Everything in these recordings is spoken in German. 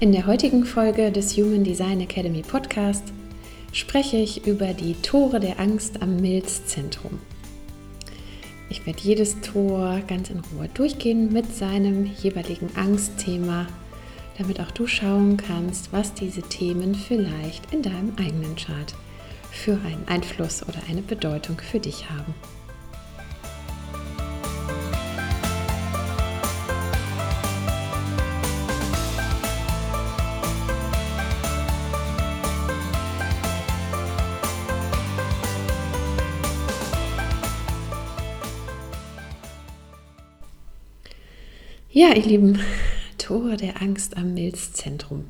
In der heutigen Folge des Human Design Academy Podcast spreche ich über die Tore der Angst am Milzzentrum. Ich werde jedes Tor ganz in Ruhe durchgehen mit seinem jeweiligen Angstthema, damit auch du schauen kannst, was diese Themen vielleicht in deinem eigenen Chart für einen Einfluss oder eine Bedeutung für dich haben. Ja, ihr Lieben, Tore der Angst am Milzzentrum.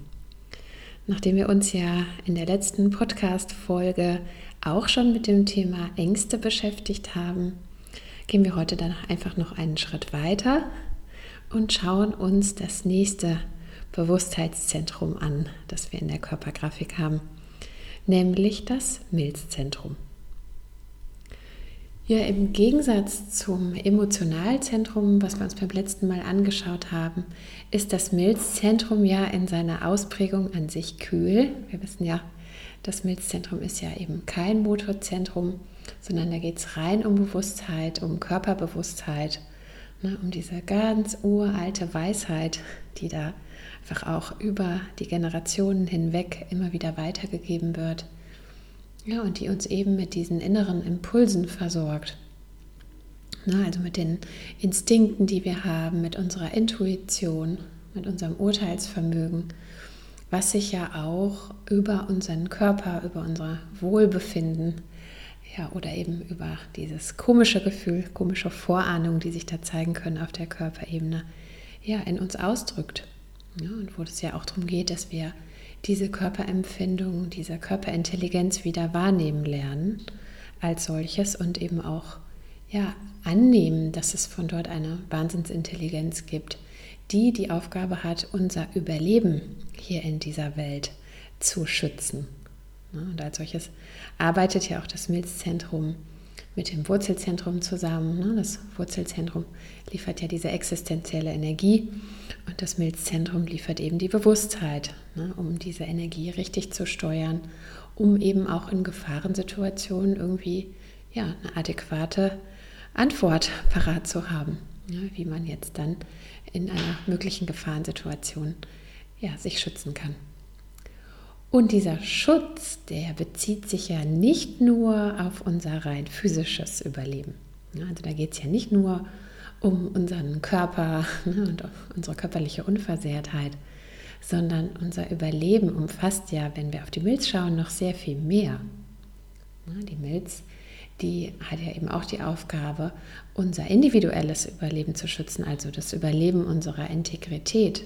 Nachdem wir uns ja in der letzten Podcast-Folge auch schon mit dem Thema Ängste beschäftigt haben, gehen wir heute dann einfach noch einen Schritt weiter und schauen uns das nächste Bewusstheitszentrum an, das wir in der Körpergrafik haben, nämlich das Milzzentrum. Ja, im Gegensatz zum Emotionalzentrum, was wir uns beim letzten Mal angeschaut haben, ist das Milzzentrum ja in seiner Ausprägung an sich kühl. Wir wissen ja, das Milzzentrum ist ja eben kein Motorzentrum, sondern da geht es rein um Bewusstheit, um Körperbewusstheit, ne, um diese ganz uralte Weisheit, die da einfach auch über die Generationen hinweg immer wieder weitergegeben wird. Ja, und die uns eben mit diesen inneren Impulsen versorgt. Na, also mit den Instinkten, die wir haben, mit unserer Intuition, mit unserem Urteilsvermögen, was sich ja auch über unseren Körper, über unser Wohlbefinden, ja, oder eben über dieses komische Gefühl, komische Vorahnungen, die sich da zeigen können auf der Körperebene, ja, in uns ausdrückt. Ja, und wo es ja auch darum geht, dass wir diese Körperempfindung, diese Körperintelligenz wieder wahrnehmen lernen als solches und eben auch ja, annehmen, dass es von dort eine Wahnsinnsintelligenz gibt, die die Aufgabe hat, unser Überleben hier in dieser Welt zu schützen. Und als solches arbeitet ja auch das Milzzentrum mit dem Wurzelzentrum zusammen. Ne? Das Wurzelzentrum liefert ja diese existenzielle Energie und das Milzzentrum liefert eben die Bewusstheit, ne? um diese Energie richtig zu steuern, um eben auch in Gefahrensituationen irgendwie ja, eine adäquate Antwort parat zu haben, ja, wie man jetzt dann in einer möglichen Gefahrensituation ja, sich schützen kann. Und dieser Schutz, der bezieht sich ja nicht nur auf unser rein physisches Überleben. Also da geht es ja nicht nur um unseren Körper ne, und unsere körperliche Unversehrtheit, sondern unser Überleben umfasst ja, wenn wir auf die Milz schauen, noch sehr viel mehr. Die Milz, die hat ja eben auch die Aufgabe, unser individuelles Überleben zu schützen, also das Überleben unserer Integrität,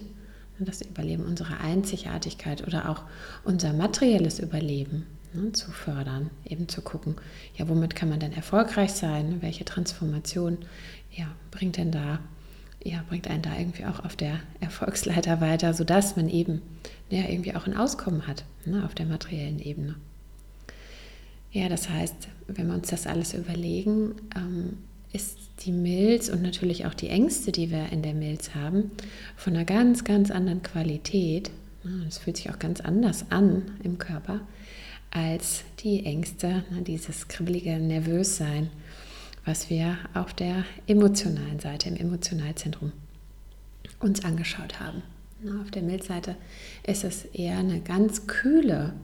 das Überleben unserer Einzigartigkeit oder auch unser materielles Überleben ne, zu fördern, eben zu gucken, ja, womit kann man denn erfolgreich sein, welche Transformation ja, bringt denn da, ja, bringt einen da irgendwie auch auf der Erfolgsleiter weiter, sodass man eben ja, irgendwie auch ein Auskommen hat ne, auf der materiellen Ebene. Ja, das heißt, wenn wir uns das alles überlegen, ähm, ist die Milz und natürlich auch die Ängste, die wir in der Milz haben, von einer ganz, ganz anderen Qualität. Es fühlt sich auch ganz anders an im Körper als die Ängste, dieses kribbelige Nervössein, was wir auf der emotionalen Seite, im Emotionalzentrum uns angeschaut haben. Auf der Milzseite ist es eher eine ganz kühle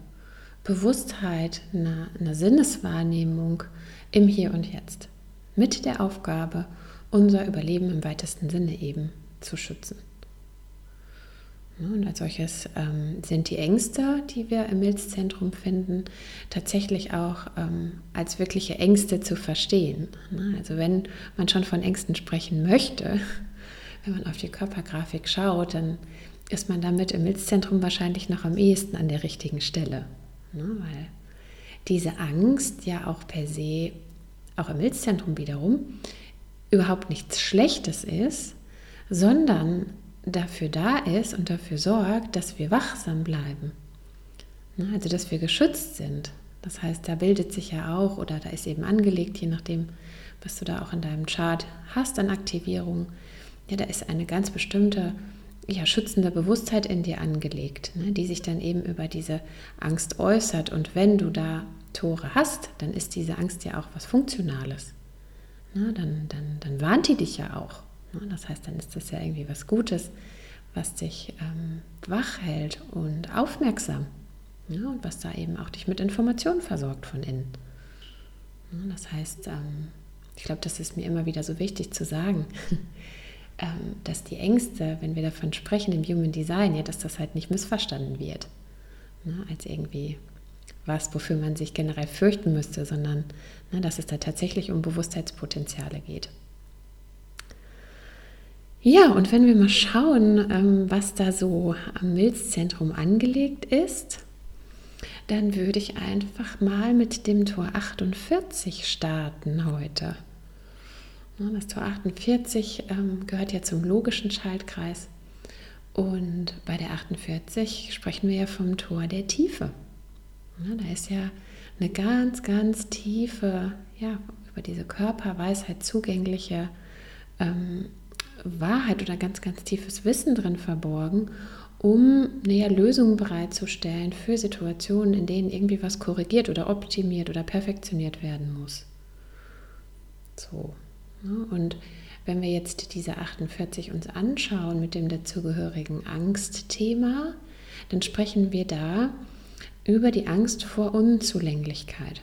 Bewusstheit, eine, eine Sinneswahrnehmung im Hier und Jetzt mit der Aufgabe, unser Überleben im weitesten Sinne eben zu schützen. Und als solches ähm, sind die Ängste, die wir im Milzzentrum finden, tatsächlich auch ähm, als wirkliche Ängste zu verstehen. Ne? Also wenn man schon von Ängsten sprechen möchte, wenn man auf die Körpergrafik schaut, dann ist man damit im Milzzentrum wahrscheinlich noch am ehesten an der richtigen Stelle. Ne? Weil diese Angst ja auch per se, auch im Milzzentrum wiederum, überhaupt nichts Schlechtes ist, sondern dafür da ist und dafür sorgt, dass wir wachsam bleiben. Also dass wir geschützt sind. Das heißt, da bildet sich ja auch oder da ist eben angelegt, je nachdem, was du da auch in deinem Chart hast an Aktivierung. Ja, da ist eine ganz bestimmte ja, schützende Bewusstheit in dir angelegt, ne, die sich dann eben über diese Angst äußert. Und wenn du da Tore hast, dann ist diese Angst ja auch was Funktionales. Ne, dann, dann, dann warnt die dich ja auch. Ne? Das heißt, dann ist das ja irgendwie was Gutes, was dich ähm, wach hält und aufmerksam. Ja, und was da eben auch dich mit Informationen versorgt von innen. Ja, das heißt, ähm, ich glaube, das ist mir immer wieder so wichtig zu sagen, ähm, dass die Ängste, wenn wir davon sprechen im Human Design, ja, dass das halt nicht missverstanden wird. Ne, als irgendwie was, wofür man sich generell fürchten müsste, sondern ne, dass es da tatsächlich um Bewusstheitspotenziale geht. Ja, und wenn wir mal schauen, ähm, was da so am Milzzentrum angelegt ist, dann würde ich einfach mal mit dem Tor 48 starten heute. Das Tor 48 ähm, gehört ja zum logischen Schaltkreis. Und bei der 48 sprechen wir ja vom Tor der Tiefe. Da ist ja eine ganz, ganz tiefe, ja, über diese Körperweisheit zugängliche ähm, Wahrheit oder ganz, ganz tiefes Wissen drin verborgen, um näher Lösungen bereitzustellen für Situationen, in denen irgendwie was korrigiert oder optimiert oder perfektioniert werden muss. So. Ne? Und wenn wir jetzt diese 48 uns anschauen mit dem dazugehörigen Angstthema, dann sprechen wir da über die Angst vor Unzulänglichkeit.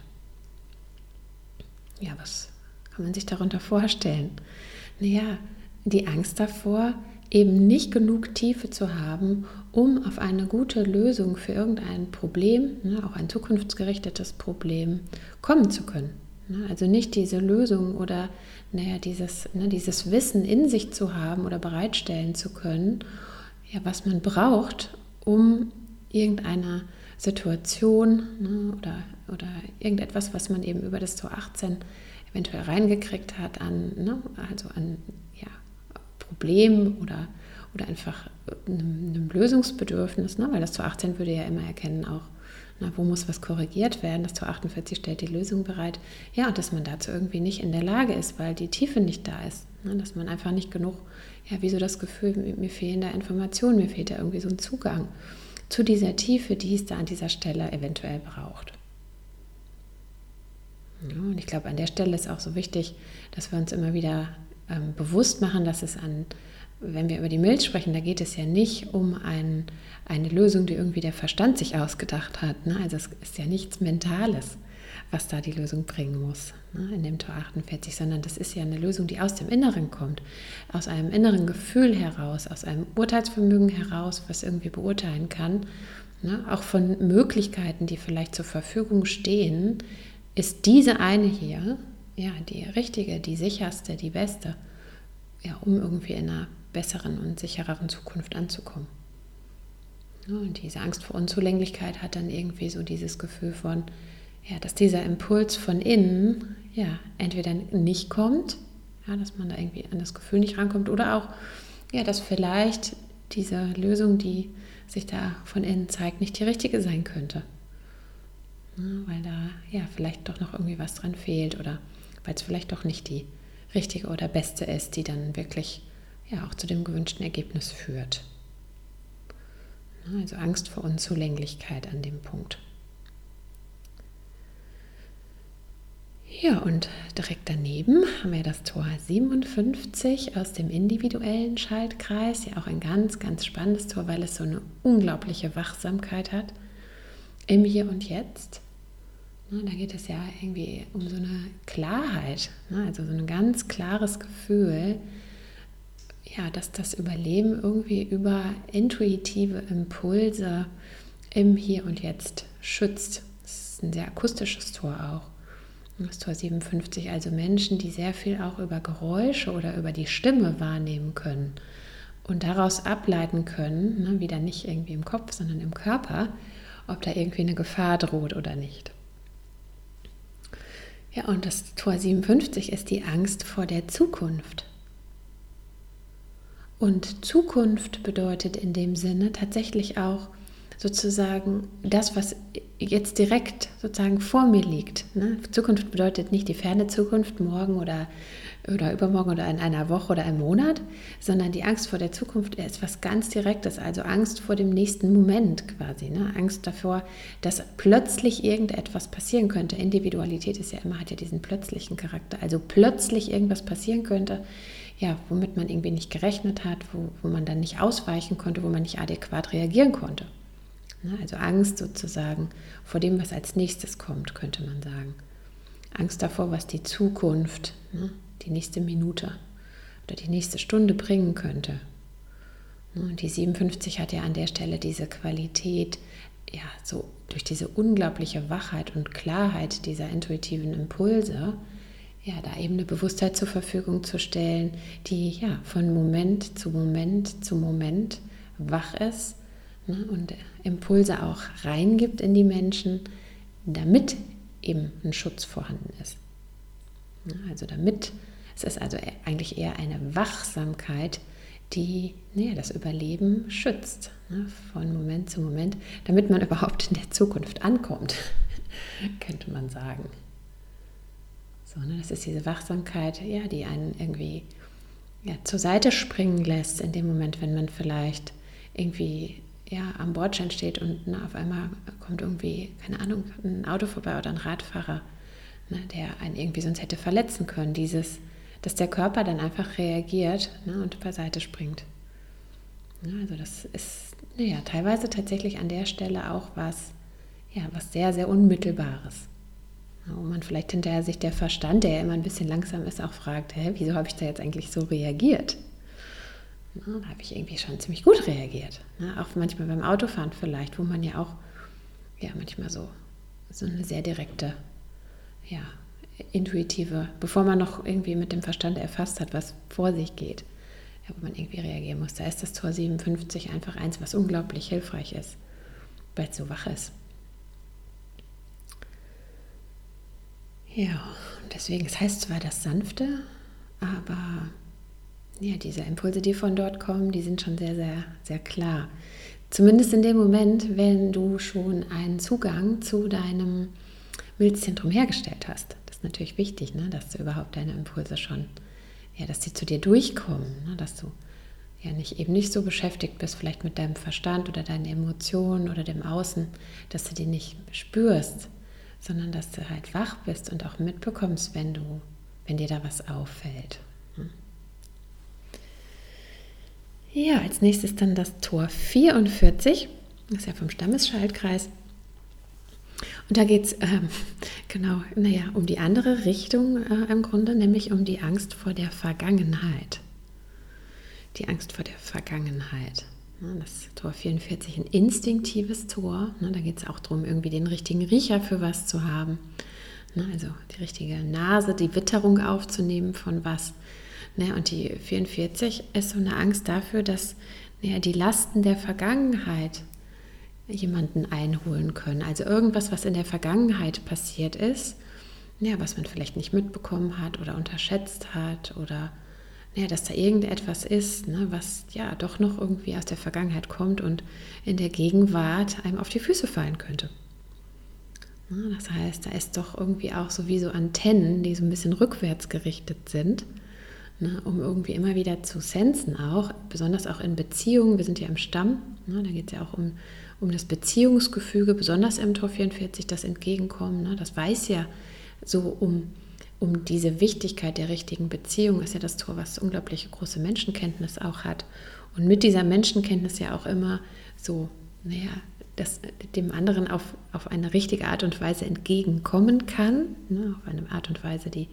Ja, was kann man sich darunter vorstellen? Naja, die Angst davor, eben nicht genug Tiefe zu haben, um auf eine gute Lösung für irgendein Problem, ne, auch ein zukunftsgerichtetes Problem, kommen zu können. Ne, also nicht diese Lösung oder naja, dieses, ne, dieses Wissen in sich zu haben oder bereitstellen zu können, ja, was man braucht, um irgendeine Situation ne, oder, oder irgendetwas, was man eben über das Tor 18 eventuell reingekriegt hat, an, ne, also an Problem oder, oder einfach einem, einem Lösungsbedürfnis, ne? weil das zu 18 würde ja immer erkennen auch, na, wo muss was korrigiert werden. Das zu 48 stellt die Lösung bereit. Ja, und dass man dazu irgendwie nicht in der Lage ist, weil die Tiefe nicht da ist. Ne? Dass man einfach nicht genug, ja, wie so das Gefühl, mir fehlen da Informationen, mir fehlt da irgendwie so ein Zugang zu dieser Tiefe, die es da an dieser Stelle eventuell braucht. Ja, und ich glaube, an der Stelle ist auch so wichtig, dass wir uns immer wieder ähm, bewusst machen, dass es an, wenn wir über die Milz sprechen, da geht es ja nicht um ein, eine Lösung, die irgendwie der Verstand sich ausgedacht hat. Ne? Also es ist ja nichts Mentales, was da die Lösung bringen muss ne? in dem Tor 48, sondern das ist ja eine Lösung, die aus dem Inneren kommt, aus einem inneren Gefühl heraus, aus einem Urteilsvermögen heraus, was irgendwie beurteilen kann. Ne? Auch von Möglichkeiten, die vielleicht zur Verfügung stehen, ist diese eine hier ja, die richtige, die sicherste, die beste, ja, um irgendwie in einer besseren und sichereren Zukunft anzukommen. und diese Angst vor Unzulänglichkeit hat dann irgendwie so dieses Gefühl von, ja, dass dieser Impuls von innen ja entweder nicht kommt, ja, dass man da irgendwie an das Gefühl nicht rankommt, oder auch, ja, dass vielleicht diese Lösung, die sich da von innen zeigt, nicht die richtige sein könnte. Ja, weil da ja vielleicht doch noch irgendwie was dran fehlt oder weil es vielleicht doch nicht die richtige oder beste ist, die dann wirklich ja auch zu dem gewünschten Ergebnis führt. Also Angst vor Unzulänglichkeit an dem Punkt. Ja, und direkt daneben haben wir das Tor 57 aus dem individuellen Schaltkreis. Ja, auch ein ganz, ganz spannendes Tor, weil es so eine unglaubliche Wachsamkeit hat im Hier und Jetzt. Ne, da geht es ja irgendwie um so eine Klarheit, ne, also so ein ganz klares Gefühl, ja, dass das Überleben irgendwie über intuitive Impulse im Hier und Jetzt schützt. Das ist ein sehr akustisches Tor auch. Das Tor 57, also Menschen, die sehr viel auch über Geräusche oder über die Stimme wahrnehmen können und daraus ableiten können, ne, wieder nicht irgendwie im Kopf, sondern im Körper, ob da irgendwie eine Gefahr droht oder nicht. Ja, und das Tor 57 ist die Angst vor der Zukunft. Und Zukunft bedeutet in dem Sinne tatsächlich auch sozusagen das, was jetzt direkt sozusagen vor mir liegt. Ne? Zukunft bedeutet nicht die ferne Zukunft, morgen oder, oder übermorgen oder in einer Woche oder einem Monat, sondern die Angst vor der Zukunft ist was ganz Direktes, also Angst vor dem nächsten Moment quasi. Ne? Angst davor, dass plötzlich irgendetwas passieren könnte. Individualität ist ja immer, hat ja diesen plötzlichen Charakter. Also plötzlich irgendwas passieren könnte, ja, womit man irgendwie nicht gerechnet hat, wo, wo man dann nicht ausweichen konnte, wo man nicht adäquat reagieren konnte. Ne, also Angst sozusagen vor dem, was als nächstes kommt, könnte man sagen. Angst davor, was die Zukunft, ne, die nächste Minute oder die nächste Stunde bringen könnte. Ne, und die 57 hat ja an der Stelle diese Qualität, ja, so durch diese unglaubliche Wachheit und Klarheit dieser intuitiven Impulse, ja, da eben eine Bewusstheit zur Verfügung zu stellen, die ja von Moment zu Moment zu Moment wach ist ne, und Impulse auch reingibt in die Menschen, damit eben ein Schutz vorhanden ist. Ne, also damit, es ist also eigentlich eher eine Wachsamkeit, die ne, das Überleben schützt, ne, von Moment zu Moment, damit man überhaupt in der Zukunft ankommt, könnte man sagen. So, ne, das ist diese Wachsamkeit, ja, die einen irgendwie ja, zur Seite springen lässt in dem Moment, wenn man vielleicht irgendwie ja, am Bordstein steht und na, auf einmal kommt irgendwie, keine Ahnung, ein Auto vorbei oder ein Radfahrer, ne, der einen irgendwie sonst hätte verletzen können. Dieses, dass der Körper dann einfach reagiert ne, und beiseite springt. Ja, also das ist naja, teilweise tatsächlich an der Stelle auch was, ja, was sehr, sehr Unmittelbares. Wo man vielleicht hinterher sich der Verstand, der ja immer ein bisschen langsam ist, auch fragt, hä, wieso habe ich da jetzt eigentlich so reagiert? Na, da habe ich irgendwie schon ziemlich gut reagiert. Na, auch manchmal beim Autofahren vielleicht, wo man ja auch ja, manchmal so, so eine sehr direkte, ja, intuitive, bevor man noch irgendwie mit dem Verstand erfasst hat, was vor sich geht, ja, wo man irgendwie reagieren muss. Da ist das Tor 57 einfach eins, was unglaublich hilfreich ist, weil es so wach ist. Ja, deswegen, es heißt zwar das Sanfte, aber ja, diese Impulse, die von dort kommen, die sind schon sehr, sehr, sehr klar. Zumindest in dem Moment, wenn du schon einen Zugang zu deinem Milzzentrum hergestellt hast. Das ist natürlich wichtig, ne, dass du überhaupt deine Impulse schon, ja, dass die zu dir durchkommen, ne, dass du ja nicht eben nicht so beschäftigt bist, vielleicht mit deinem Verstand oder deinen Emotionen oder dem Außen, dass du die nicht spürst, sondern dass du halt wach bist und auch mitbekommst, wenn du, wenn dir da was auffällt. Ja, als nächstes dann das Tor 44, das ist ja vom Stammesschaltkreis. Und da geht es ähm, genau, naja, um die andere Richtung äh, im Grunde, nämlich um die Angst vor der Vergangenheit. Die Angst vor der Vergangenheit. Das Tor 44, ein instinktives Tor. Da geht es auch darum, irgendwie den richtigen Riecher für was zu haben. Also die richtige Nase, die Witterung aufzunehmen von was. Und die 44 ist so eine Angst dafür, dass die Lasten der Vergangenheit jemanden einholen können. Also irgendwas, was in der Vergangenheit passiert ist, ja, was man vielleicht nicht mitbekommen hat oder unterschätzt hat oder ja, dass da irgendetwas ist, ne, was ja doch noch irgendwie aus der Vergangenheit kommt und in der Gegenwart einem auf die Füße fallen könnte. Ja, das heißt, da ist doch irgendwie auch so wie so Antennen, die so ein bisschen rückwärts gerichtet sind, ne, um irgendwie immer wieder zu sensen auch, besonders auch in Beziehungen. Wir sind ja im Stamm, ne, da geht es ja auch um, um das Beziehungsgefüge, besonders im Tor 44, das Entgegenkommen. Ne, das weiß ja so um um diese Wichtigkeit der richtigen Beziehung ist ja das Tor, was unglaubliche große Menschenkenntnis auch hat. Und mit dieser Menschenkenntnis ja auch immer so, naja, dass dem anderen auf, auf eine richtige Art und Weise entgegenkommen kann, ne, auf eine Art und Weise, die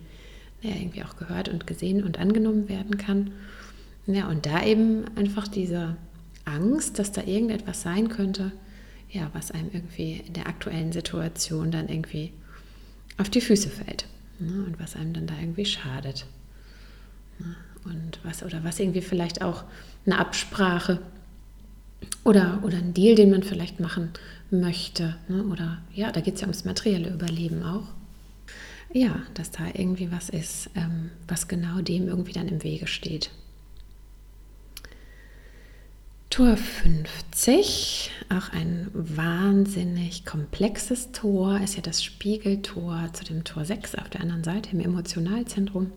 naja, irgendwie auch gehört und gesehen und angenommen werden kann. Ja, und da eben einfach diese Angst, dass da irgendetwas sein könnte, ja, was einem irgendwie in der aktuellen Situation dann irgendwie auf die Füße fällt ne, und was einem dann da irgendwie schadet. Ne, und was oder was irgendwie vielleicht auch eine Absprache oder, oder ein Deal, den man vielleicht machen möchte. Ne, oder ja, da geht es ja ums materielle Überleben auch. Ja, dass da irgendwie was ist, ähm, was genau dem irgendwie dann im Wege steht. Tor 50, auch ein wahnsinnig komplexes Tor, ist ja das Spiegeltor zu dem Tor 6 auf der anderen Seite im Emotionalzentrum.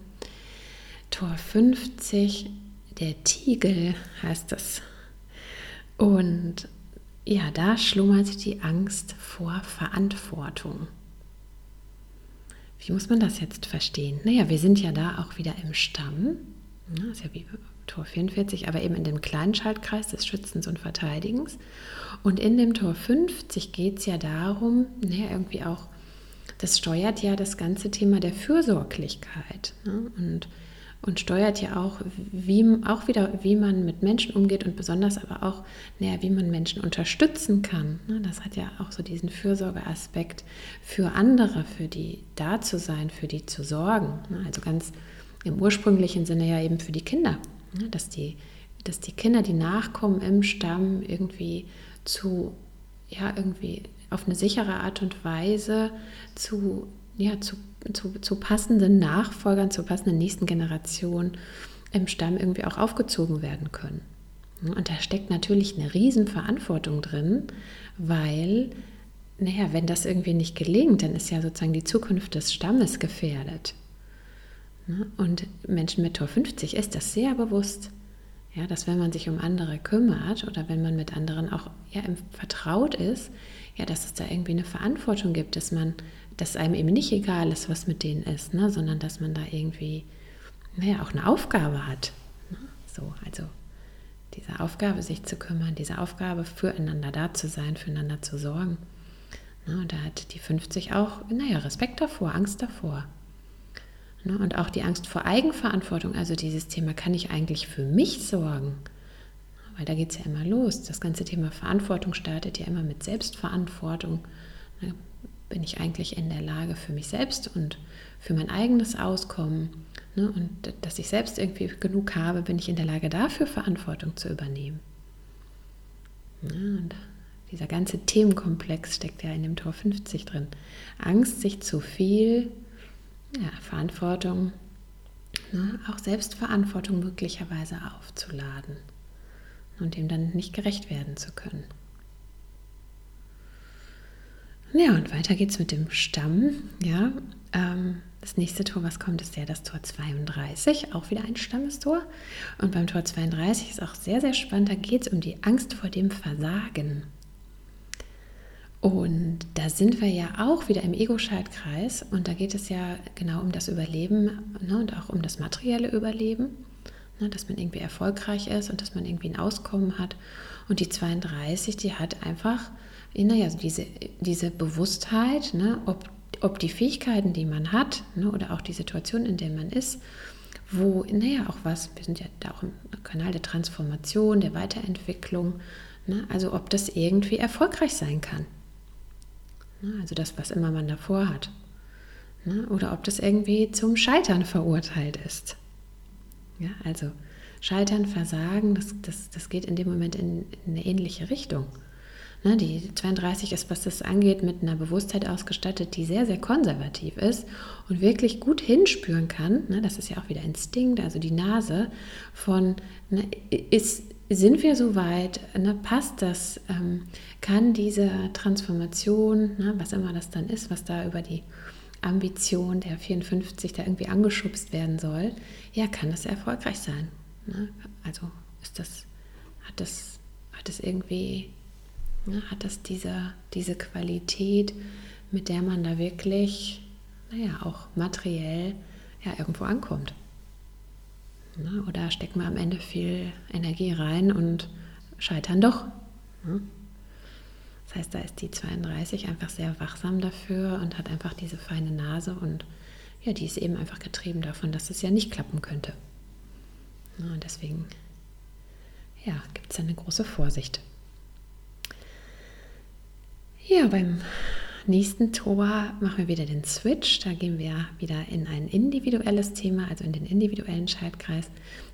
Tor 50, der Tiegel heißt es. Und ja, da schlummert die Angst vor Verantwortung. Wie muss man das jetzt verstehen? Naja, wir sind ja da auch wieder im Stamm. Das ist ja wie Tor 44, aber eben in dem kleinen Schaltkreis des Schützens und Verteidigens. Und in dem Tor 50 geht es ja darum, naja, irgendwie auch, das steuert ja das ganze Thema der Fürsorglichkeit. Ne? Und, und steuert ja auch, wie, auch wieder, wie man mit Menschen umgeht und besonders aber auch, naja, wie man Menschen unterstützen kann. Ne? Das hat ja auch so diesen Fürsorgeaspekt für andere, für die da zu sein, für die zu sorgen. Ne? Also ganz im ursprünglichen Sinne ja eben für die Kinder. Ne, dass die, dass die Kinder, die nachkommen im Stamm, irgendwie zu, ja, irgendwie auf eine sichere Art und Weise zu, ja, zu, zu, zu passenden Nachfolgern, zur passenden nächsten Generation im Stamm irgendwie auch aufgezogen werden können. Und da steckt natürlich eine Riesenverantwortung drin, weil, naja, wenn das irgendwie nicht gelingt, dann ist ja sozusagen die Zukunft des Stammes gefährdet. Ne? Und Menschen mit Tor 50 ist das sehr bewusst. Ja, dass wenn man sich um andere kümmert oder wenn man mit anderen auch ja, vertraut ist, ja, dass es da irgendwie eine Verantwortung gibt, dass man, dass einem eben nicht egal ist, was mit denen ist, ne, sondern dass man da irgendwie, naja, auch eine Aufgabe hat. Ne? So, also diese Aufgabe, sich zu kümmern, diese Aufgabe, füreinander da zu sein, füreinander zu sorgen. Ne, und da hat die 50 auch, naja, Respekt davor, Angst davor. Ne? Und auch die Angst vor Eigenverantwortung, also dieses Thema, kann ich eigentlich für mich sorgen? Weil da geht es ja immer los. Das ganze Thema Verantwortung startet ja immer mit Selbstverantwortung. Ne? Bin ich eigentlich in der Lage für mich selbst und für mein eigenes Auskommen? Ne? Und dass ich selbst irgendwie genug habe, bin ich in der Lage dafür Verantwortung zu übernehmen. Und dieser ganze Themenkomplex steckt ja in dem Tor 50 drin. Angst, sich zu viel ja, Verantwortung, ne, auch Selbstverantwortung möglicherweise aufzuladen und dem dann nicht gerecht werden zu können. Ja, und weiter geht's mit dem Stamm. Ja, ähm, das nächste Tor, was kommt, ist ja das Tor 32, auch wieder ein Stammestor. Und beim Tor 32 ist auch sehr, sehr spannend, da geht es um die Angst vor dem Versagen. Und da sind wir ja auch wieder im Ego-Schaltkreis und da geht es ja genau um das Überleben ne, und auch um das materielle Überleben, ne, dass man irgendwie erfolgreich ist und dass man irgendwie ein Auskommen hat. Und die 32, die hat einfach, naja, diese, diese Bewusstheit, ne, ob, ob die Fähigkeiten, die man hat ne, oder auch die Situation, in der man ist, wo, naja, auch was, wir sind ja da auch im Kanal der Transformation, der Weiterentwicklung, ne, also ob das irgendwie erfolgreich sein kann. Ne, also das, was immer man davor hat. Ne, oder ob das irgendwie zum Scheitern verurteilt ist. Ja, also Scheitern, Versagen, das, das, das geht in dem Moment in, in eine ähnliche Richtung. Ne, die 32 ist, was das angeht, mit einer Bewusstheit ausgestattet, die sehr, sehr konservativ ist und wirklich gut hinspüren kann. das ist ja auch wieder Instinkt, also die Nase von, ist, sind wir soweit? Ne, passt das? Ähm, kann diese Transformation, ne, was immer das dann ist, was da über die Ambition der 54 da irgendwie angeschubst werden soll, ja, kann das erfolgreich sein? Ne? Also ist das, hat das, hat das irgendwie, ne, hat das diese, diese Qualität, mit der man da wirklich, naja, auch materiell ja irgendwo ankommt? Ne? Oder stecken wir am Ende viel Energie rein und scheitern doch. Ne? Das heißt, da ist die 32 einfach sehr wachsam dafür und hat einfach diese feine Nase und ja, die ist eben einfach getrieben davon, dass es ja nicht klappen könnte. Und deswegen ja, gibt es eine große Vorsicht. Ja, beim nächsten Tor machen wir wieder den Switch. Da gehen wir wieder in ein individuelles Thema, also in den individuellen Schaltkreis.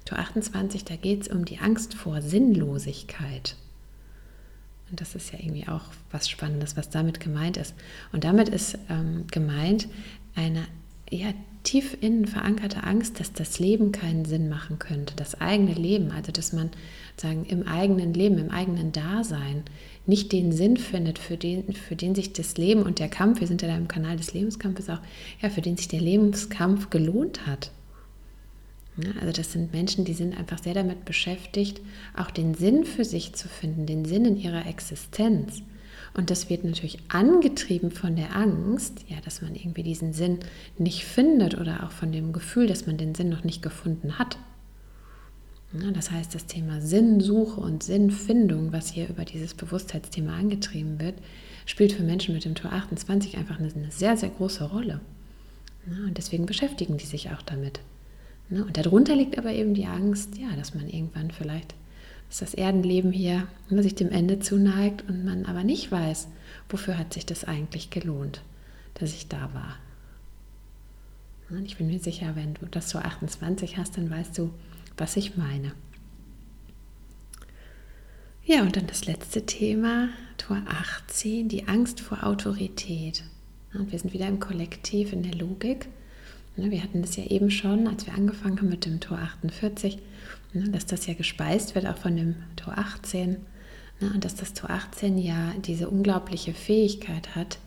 Tor 28, da geht es um die Angst vor Sinnlosigkeit. Und das ist ja irgendwie auch was Spannendes, was damit gemeint ist. Und damit ist ähm, gemeint eine ja, tief innen verankerte Angst, dass das Leben keinen Sinn machen könnte, das eigene Leben, also dass man sagen im eigenen Leben, im eigenen Dasein nicht den Sinn findet, für den, für den sich das Leben und der Kampf, wir sind ja da im Kanal des Lebenskampfes auch, ja, für den sich der Lebenskampf gelohnt hat. Ja, also das sind Menschen, die sind einfach sehr damit beschäftigt, auch den Sinn für sich zu finden, den Sinn in ihrer Existenz. Und das wird natürlich angetrieben von der Angst, ja, dass man irgendwie diesen Sinn nicht findet oder auch von dem Gefühl, dass man den Sinn noch nicht gefunden hat. Ja, das heißt, das Thema Sinnsuche und Sinnfindung, was hier über dieses Bewusstheitsthema angetrieben wird, spielt für Menschen mit dem Tor 28 einfach eine, eine sehr, sehr große Rolle. Ja, und deswegen beschäftigen die sich auch damit. Und darunter liegt aber eben die Angst, ja, dass man irgendwann vielleicht dass das Erdenleben hier sich dem Ende zuneigt und man aber nicht weiß, wofür hat sich das eigentlich gelohnt, dass ich da war. Und ich bin mir sicher, wenn du das so 28 hast, dann weißt du, was ich meine. Ja, und dann das letzte Thema, Tor 18, die Angst vor Autorität. Und wir sind wieder im Kollektiv, in der Logik. Wir hatten das ja eben schon, als wir angefangen haben mit dem Tor 48, Ne, dass das ja gespeist wird auch von dem Tor 18 ne, und dass das Tor 18 ja diese unglaubliche Fähigkeit hat,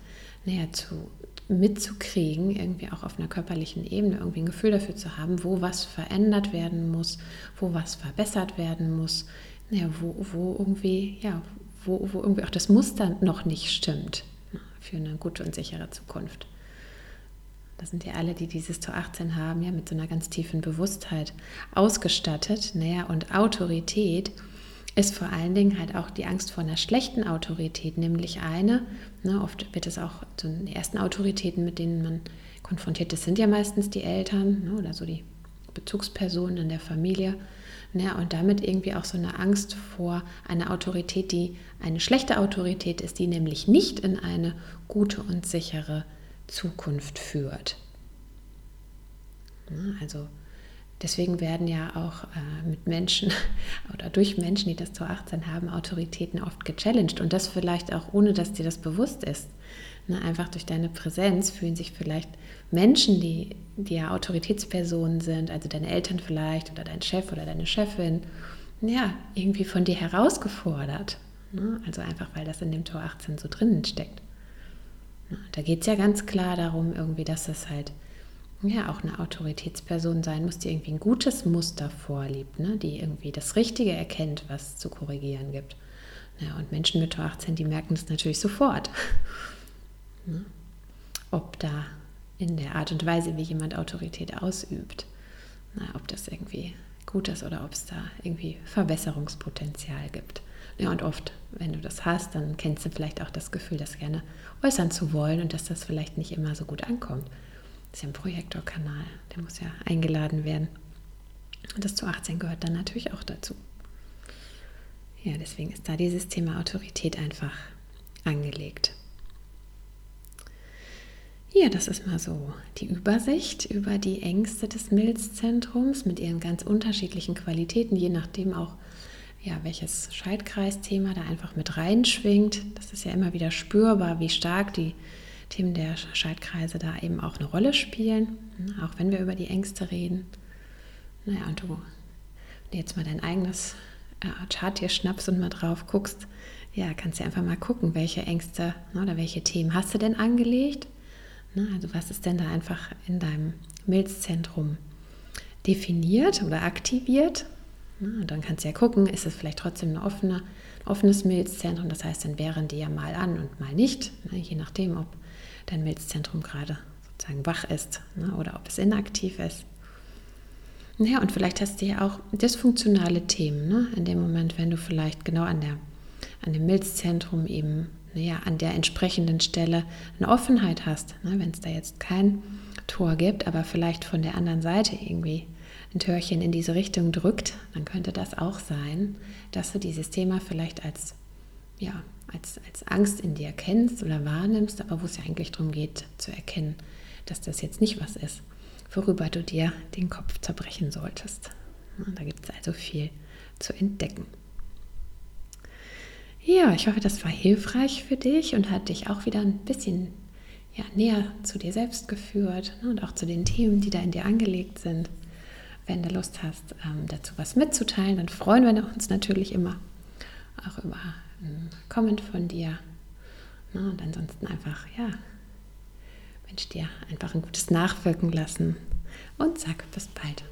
naja, zu, mitzukriegen, irgendwie auch auf einer körperlichen Ebene, irgendwie ein Gefühl dafür zu haben, wo was verändert werden muss, wo was verbessert werden muss, naja, wo, wo irgendwie, ja, wo, wo irgendwie auch das Muster noch nicht stimmt ne, für eine gute und sichere Zukunft. Das sind ja alle, die dieses Tor 18 haben, ja mit so einer ganz tiefen Bewusstheit ausgestattet. Naja, und Autorität ist vor allen Dingen halt auch die Angst vor einer schlechten Autorität, nämlich eine, ne, oft wird es auch so die ersten Autoritäten, mit denen man konfrontiert ist, sind ja meistens die Eltern ne, oder so die Bezugspersonen in der Familie. Ne, und damit irgendwie auch so eine Angst vor einer Autorität, die eine schlechte Autorität ist, die nämlich nicht in eine gute und sichere Zukunft führt. Also deswegen werden ja auch äh, mit Menschen oder durch Menschen, die das zu 18 haben, Autoritäten oft gechallenged und das vielleicht auch ohne, dass dir das bewusst ist. Ne, einfach durch deine Präsenz fühlen sich vielleicht Menschen, die, die ja Autoritätspersonen sind, also deine Eltern vielleicht oder dein Chef oder deine Chefin, ja, irgendwie von dir herausgefordert. Ne? Also einfach, weil das in dem Tor 18 so drinnen steckt. Da geht es ja ganz klar darum, irgendwie, dass das halt ja auch eine Autoritätsperson sein muss, die irgendwie ein gutes Muster vorliebt, ne? die irgendwie das Richtige erkennt, was zu korrigieren gibt. Ja, und Menschen mit 18, die merken das natürlich sofort. Ne? Ob da in der Art und Weise, wie jemand Autorität ausübt, na, ob das irgendwie gut ist oder ob es da irgendwie Verbesserungspotenzial gibt. Ja, und oft, wenn du das hast, dann kennst du vielleicht auch das Gefühl, das gerne äußern zu wollen und dass das vielleicht nicht immer so gut ankommt. Das ist ja ein Projektorkanal, der muss ja eingeladen werden. Und das zu 18 gehört dann natürlich auch dazu. Ja, deswegen ist da dieses Thema Autorität einfach angelegt. Ja, das ist mal so die Übersicht über die Ängste des Milzzentrums mit ihren ganz unterschiedlichen Qualitäten, je nachdem auch, ja, welches Schaltkreisthema da einfach mit reinschwingt. Das ist ja immer wieder spürbar, wie stark die Themen der Schaltkreise da eben auch eine Rolle spielen, ne, auch wenn wir über die Ängste reden. Naja, und du jetzt mal dein eigenes äh, Chart hier schnappst und mal drauf guckst, ja, kannst du einfach mal gucken, welche Ängste ne, oder welche Themen hast du denn angelegt? Ne, also was ist denn da einfach in deinem Milzzentrum definiert oder aktiviert? Und dann kannst du ja gucken, ist es vielleicht trotzdem ein offene, offenes Milzzentrum, das heißt, dann wären die ja mal an und mal nicht, ne, je nachdem, ob dein Milzzentrum gerade sozusagen wach ist ne, oder ob es inaktiv ist. Ja, und vielleicht hast du ja auch dysfunktionale Themen, ne? in dem Moment, wenn du vielleicht genau an, der, an dem Milzzentrum eben, naja, an der entsprechenden Stelle eine Offenheit hast, ne? wenn es da jetzt kein Tor gibt, aber vielleicht von der anderen Seite irgendwie ein Türchen in diese Richtung drückt, dann könnte das auch sein, dass du dieses Thema vielleicht als, ja, als, als Angst in dir kennst oder wahrnimmst, aber wo es ja eigentlich darum geht, zu erkennen, dass das jetzt nicht was ist, worüber du dir den Kopf zerbrechen solltest. Da gibt es also viel zu entdecken. Ja, ich hoffe, das war hilfreich für dich und hat dich auch wieder ein bisschen ja, näher zu dir selbst geführt ne, und auch zu den Themen, die da in dir angelegt sind. Wenn du Lust hast, ähm, dazu was mitzuteilen, dann freuen wir uns natürlich immer auch über ein Comment von dir. Und ansonsten einfach, ja, wünsche dir einfach ein gutes Nachwirken lassen und sag bis bald.